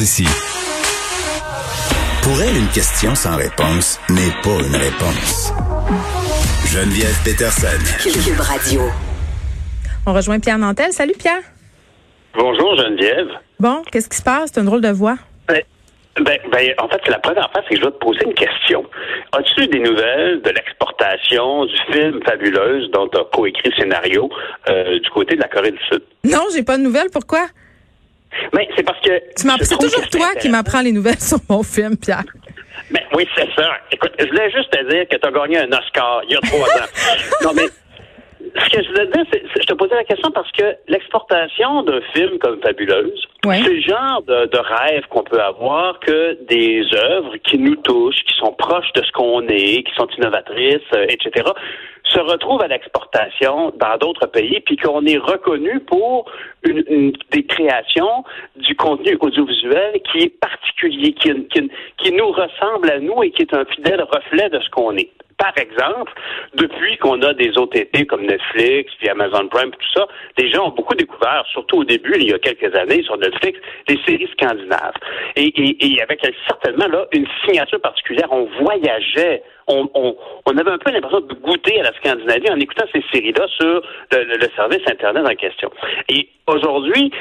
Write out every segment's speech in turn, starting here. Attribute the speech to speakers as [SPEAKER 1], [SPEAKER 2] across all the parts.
[SPEAKER 1] Ici. Pour elle, une question sans réponse n'est pas une réponse. Geneviève Peterson.
[SPEAKER 2] Cube Radio.
[SPEAKER 3] On rejoint Pierre Nantel. Salut Pierre.
[SPEAKER 4] Bonjour Geneviève.
[SPEAKER 3] Bon, qu'est-ce qui se passe? C'est une drôle de voix.
[SPEAKER 4] Ben, ben, ben, en fait, c'est la première fois, c'est que je dois te poser une question. As-tu des nouvelles de l'exportation du film Fabuleuse dont tu as coécrit le scénario euh, du côté de la Corée du Sud?
[SPEAKER 3] Non, j'ai pas de nouvelles. Pourquoi?
[SPEAKER 4] Mais c'est parce que.
[SPEAKER 3] C'est toujours
[SPEAKER 4] que
[SPEAKER 3] toi qui m'apprends les nouvelles sur mon film, Pierre.
[SPEAKER 4] Ben, oui, c'est ça. Écoute, je voulais juste te dire que tu as gagné un Oscar il y a trois ans. Non, mais ce que je voulais te dire, c'est, c'est- je te posais la question parce que l'exportation d'un film comme Fabuleuse,
[SPEAKER 3] Ouais.
[SPEAKER 4] c'est le genre de, de rêve qu'on peut avoir que des œuvres qui nous touchent, qui sont proches de ce qu'on est, qui sont innovatrices, euh, etc., se retrouvent à l'exportation dans d'autres pays, puis qu'on est reconnu pour une, des créations du contenu audiovisuel qui est particulier, qui, qui, qui nous ressemble à nous et qui est un fidèle reflet de ce qu'on est. Par exemple, depuis qu'on a des OTT comme Netflix, puis Amazon Prime, tout ça, les gens ont beaucoup découvert, surtout au début, il y a quelques années, sur Netflix, les séries scandinaves. Et, et, et avec certainement là une signature particulière, on voyageait, on, avait un peu l'impression de goûter à la Scandinavie en écoutant ces séries-là sur le- le service Internet en question. Et aujourd'hui,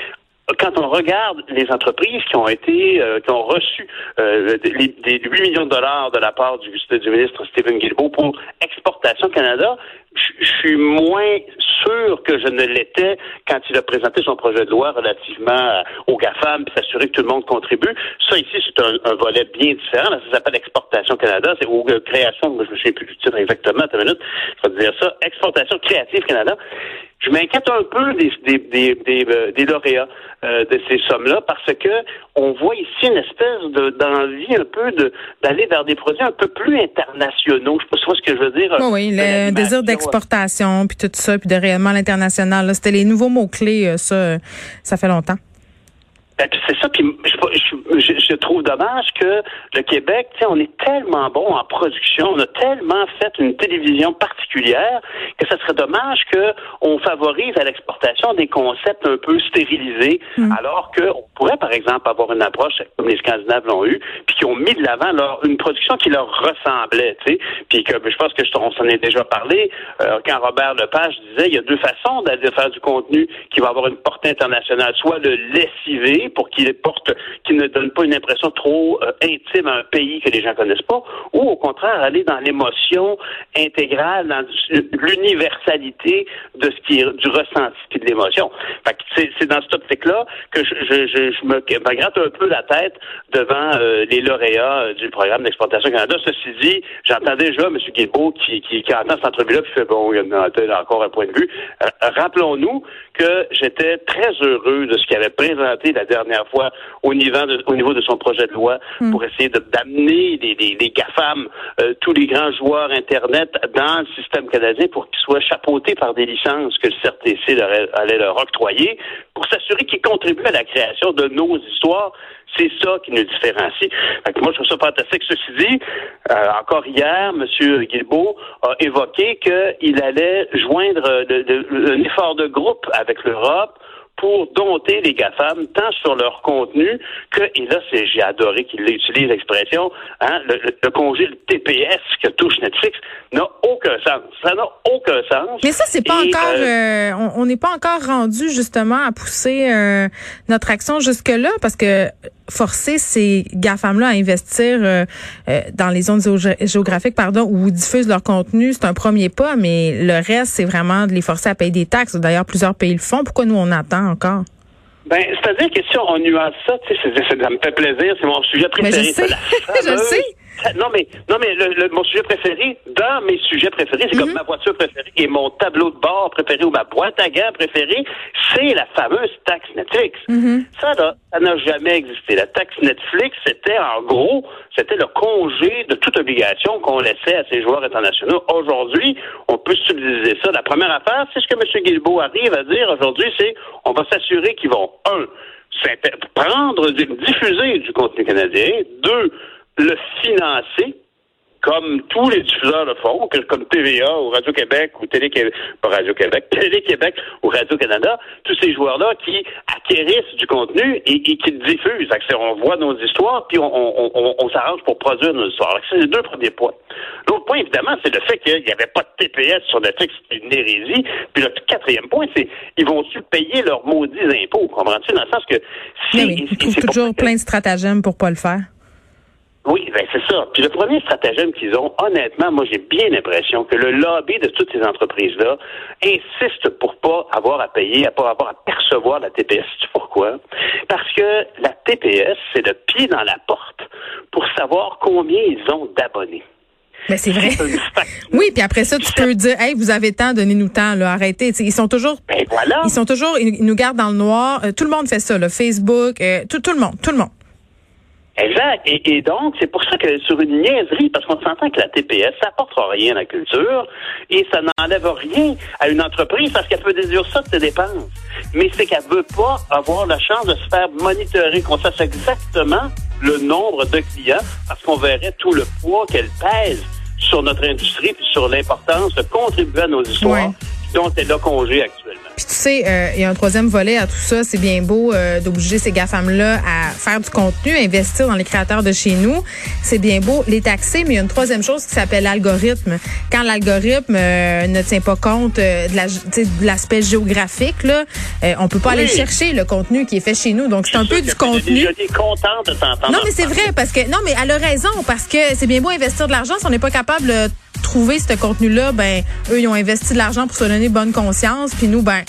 [SPEAKER 4] quand on regarde les entreprises qui ont été, euh, qui ont reçu euh, des, des 8 millions de dollars de la part du, du ministre Stephen Guilbeault pour Exportation Canada, je suis moins sûr que je ne l'étais quand il a présenté son projet de loi relativement à- aux GAFAM puis s'assurer que tout le monde contribue. Ça, ici, c'est un, un volet bien différent. Là, ça s'appelle Exportation Canada. C'est ou euh, création, moi, je me souviens plus du titre exactement, une minute, je vais te dire ça. Exportation Créative Canada. Je m'inquiète un peu des, des, des, des, euh, des lauréats euh, de ces sommes-là parce que on voit ici une espèce de d'envie un peu de d'aller vers des produits un peu plus internationaux. Je sais pas ce que je veux dire.
[SPEAKER 3] Oui, oui,
[SPEAKER 4] De
[SPEAKER 3] le désir d'exportation, puis tout ça, puis de rayonnement à l'international. C'était les nouveaux mots-clés, euh, ça, euh, ça fait longtemps.
[SPEAKER 4] Ben, c'est ça, puis je, je, je- trouve dommage que le Québec, tu sais, on est tellement bon en production, on a tellement fait une télévision particulière que ça serait dommage que on favorise à l'exportation des concepts un peu stérilisés, alors qu'on pourrait, par exemple, avoir une approche comme les Scandinaves l'ont eu, puis qui ont mis de l'avant leur une production qui leur ressemblait, tu sais, puis que je pense que je, on s'en est déjà parlé euh, quand Robert Lepage disait il y a deux façons d'aller faire du contenu qui va avoir une portée internationale, soit le lessiver pour qu'il porte, qu'il ne donne pas une impression trop euh, intime à un pays que les gens connaissent pas, ou au contraire aller dans l'émotion intégrale, dans l'universalité de ce qui du ressenti de l'émotion. Fait que c'est, c'est dans cette optique-là que je, je, je, je me, me gratte un peu la tête devant euh, les lauréats euh, du programme d'exportation Canada. Ceci dit, j'entends déjà M. Guilbeault qui, qui, qui entend cette entrevue-là puis fait bon, il y a encore un point de vue. Euh, rappelons-nous que j'étais très heureux de ce qu'il avait présenté la dernière fois au niveau de, au niveau de son projet de loi pour essayer de, d'amener les, les, les GAFAM, euh, tous les grands joueurs Internet dans le système canadien pour qu'ils soient chapeautés par des licences que le CRTC leur allait leur octroyer pour s'assurer qu'ils contribuent à la création de nos histoires. C'est ça qui nous différencie. Moi, je trouve ça fantastique. Ceci dit, euh, encore hier, M. Guilbeault a évoqué qu'il allait joindre euh, un effort de groupe avec l'Europe pour dompter les GAFAM, tant sur leur contenu que, et là, c'est, j'ai adoré qu'il utilise l'expression, hein, le, le- le congé, le TPS que touche Netflix, n'a aucun sens. Ça n'a aucun sens.
[SPEAKER 3] Mais ça, c'est pas
[SPEAKER 4] Et,
[SPEAKER 3] encore,
[SPEAKER 4] euh,
[SPEAKER 3] euh, on on n'est pas encore rendu justement à pousser euh, notre action jusque-là parce que forcer ces GAFAM-là à investir euh, euh, dans les zones géo- géographiques pardon, où ils diffusent leur contenu, c'est un premier pas, mais le reste, c'est vraiment de les forcer à payer des taxes. D'ailleurs, plusieurs pays le font. Pourquoi nous, on attend encore?
[SPEAKER 4] Ben, c'est-à-dire que si on nuance ça, tu sais, ça me fait plaisir, c'est mon sujet
[SPEAKER 3] Mais
[SPEAKER 4] préféré.
[SPEAKER 3] je sais, je sais.
[SPEAKER 4] Non, mais, non, mais le, le- mon sujet préféré, dans mes sujets préférés, c'est
[SPEAKER 3] Mhm.
[SPEAKER 4] comme ma voiture préférée et mon tableau de bord préféré ou ma boîte à gants préférée, c'est la fameuse taxe Netflix.
[SPEAKER 3] Mhm.
[SPEAKER 4] Ça, là, ça n'a jamais existé. La taxe Netflix, c'était en gros, c'était le congé de toute obligation qu'on laissait à ces joueurs internationaux. Aujourd'hui, on peut subtiliser ça. La première affaire, c'est ce que M. Guilbeault arrive à dire aujourd'hui, c'est on va s'assurer qu'ils vont, un, prendre, diffuser du contenu canadien, deux, le financer, comme tous les diffuseurs le font, comme TVA ou Radio-Québec ou Télé-Québec, pas Radio-Québec, Télé-Québec ou Radio-Canada, tous ces joueurs-là qui acquérissent du contenu et, qui le diffusent. On voit nos histoires, puis on, s'arrange pour produire nos histoires. C'est les deux premiers points. L'autre point, évidemment, c'est le fait qu'il n'y avait pas de TPS sur Netflix, c'est une hérésie. Puis le quatrième point, c'est ils vont-tu payer leurs maudits impôts, comprends-tu? Dans le sens que
[SPEAKER 3] si... ils trouvent toujours plein de stratagèmes pour pas le faire.
[SPEAKER 4] C'est ça. Puis le premier stratagème qu'ils ont, honnêtement, moi j'ai bien l'impression que le lobby de toutes ces entreprises-là insiste pour pas avoir à payer, à pas avoir à percevoir la TPS. Pourquoi? Parce que la TPS, c'est le pied dans la porte pour savoir combien ils ont d'abonnés.
[SPEAKER 3] Mais c'est vrai. oui, puis après ça, tu peux dire, hey, vous avez tant, donnez-nous tant, là, arrêtez. ils sont toujours,
[SPEAKER 4] ben voilà.
[SPEAKER 3] ils sont toujours, ils nous gardent dans le noir. Euh, tout le monde fait ça, le Facebook, euh, tout, tout le monde, tout le monde.
[SPEAKER 4] Exact. Et, donc, c'est pour ça que sur une niaiserie, parce qu'on s'entend que la TPS, ça n'apportera rien à la culture et ça n'enlève rien à une entreprise parce qu'elle peut déduire ça de ses dépenses. Mais c'est qu'elle veut pas avoir la chance de se faire monitorer, qu'on sache exactement le nombre de clients parce qu'on verrait tout le poids qu'elle pèse sur notre industrie et sur l'importance de contribuer à nos histoires dont elle a congé actuellement.
[SPEAKER 3] Puis tu sais, euh, il y a un troisième volet à tout ça. C'est bien beau euh, d'obliger ces GAFAM-là à faire du contenu, à investir dans les créateurs de chez nous. C'est bien beau les taxer, mais il y a une troisième chose qui s'appelle l'algorithme. Quand l'algorithme euh, ne tient pas compte de l'aspect géographique, là, on peut pas aller chercher le contenu qui est fait chez nous. Donc c'est un peu du contenu.
[SPEAKER 4] Je suis content de t'entendre.
[SPEAKER 3] Non, mais c'est vrai parce que non, mais elle a raison parce que c'est bien beau investir de l'argent si on n'est pas capable de trouver ce contenu-là. Ben eux, ils ont investi de l'argent pour se donner bonne conscience, puis nous, ben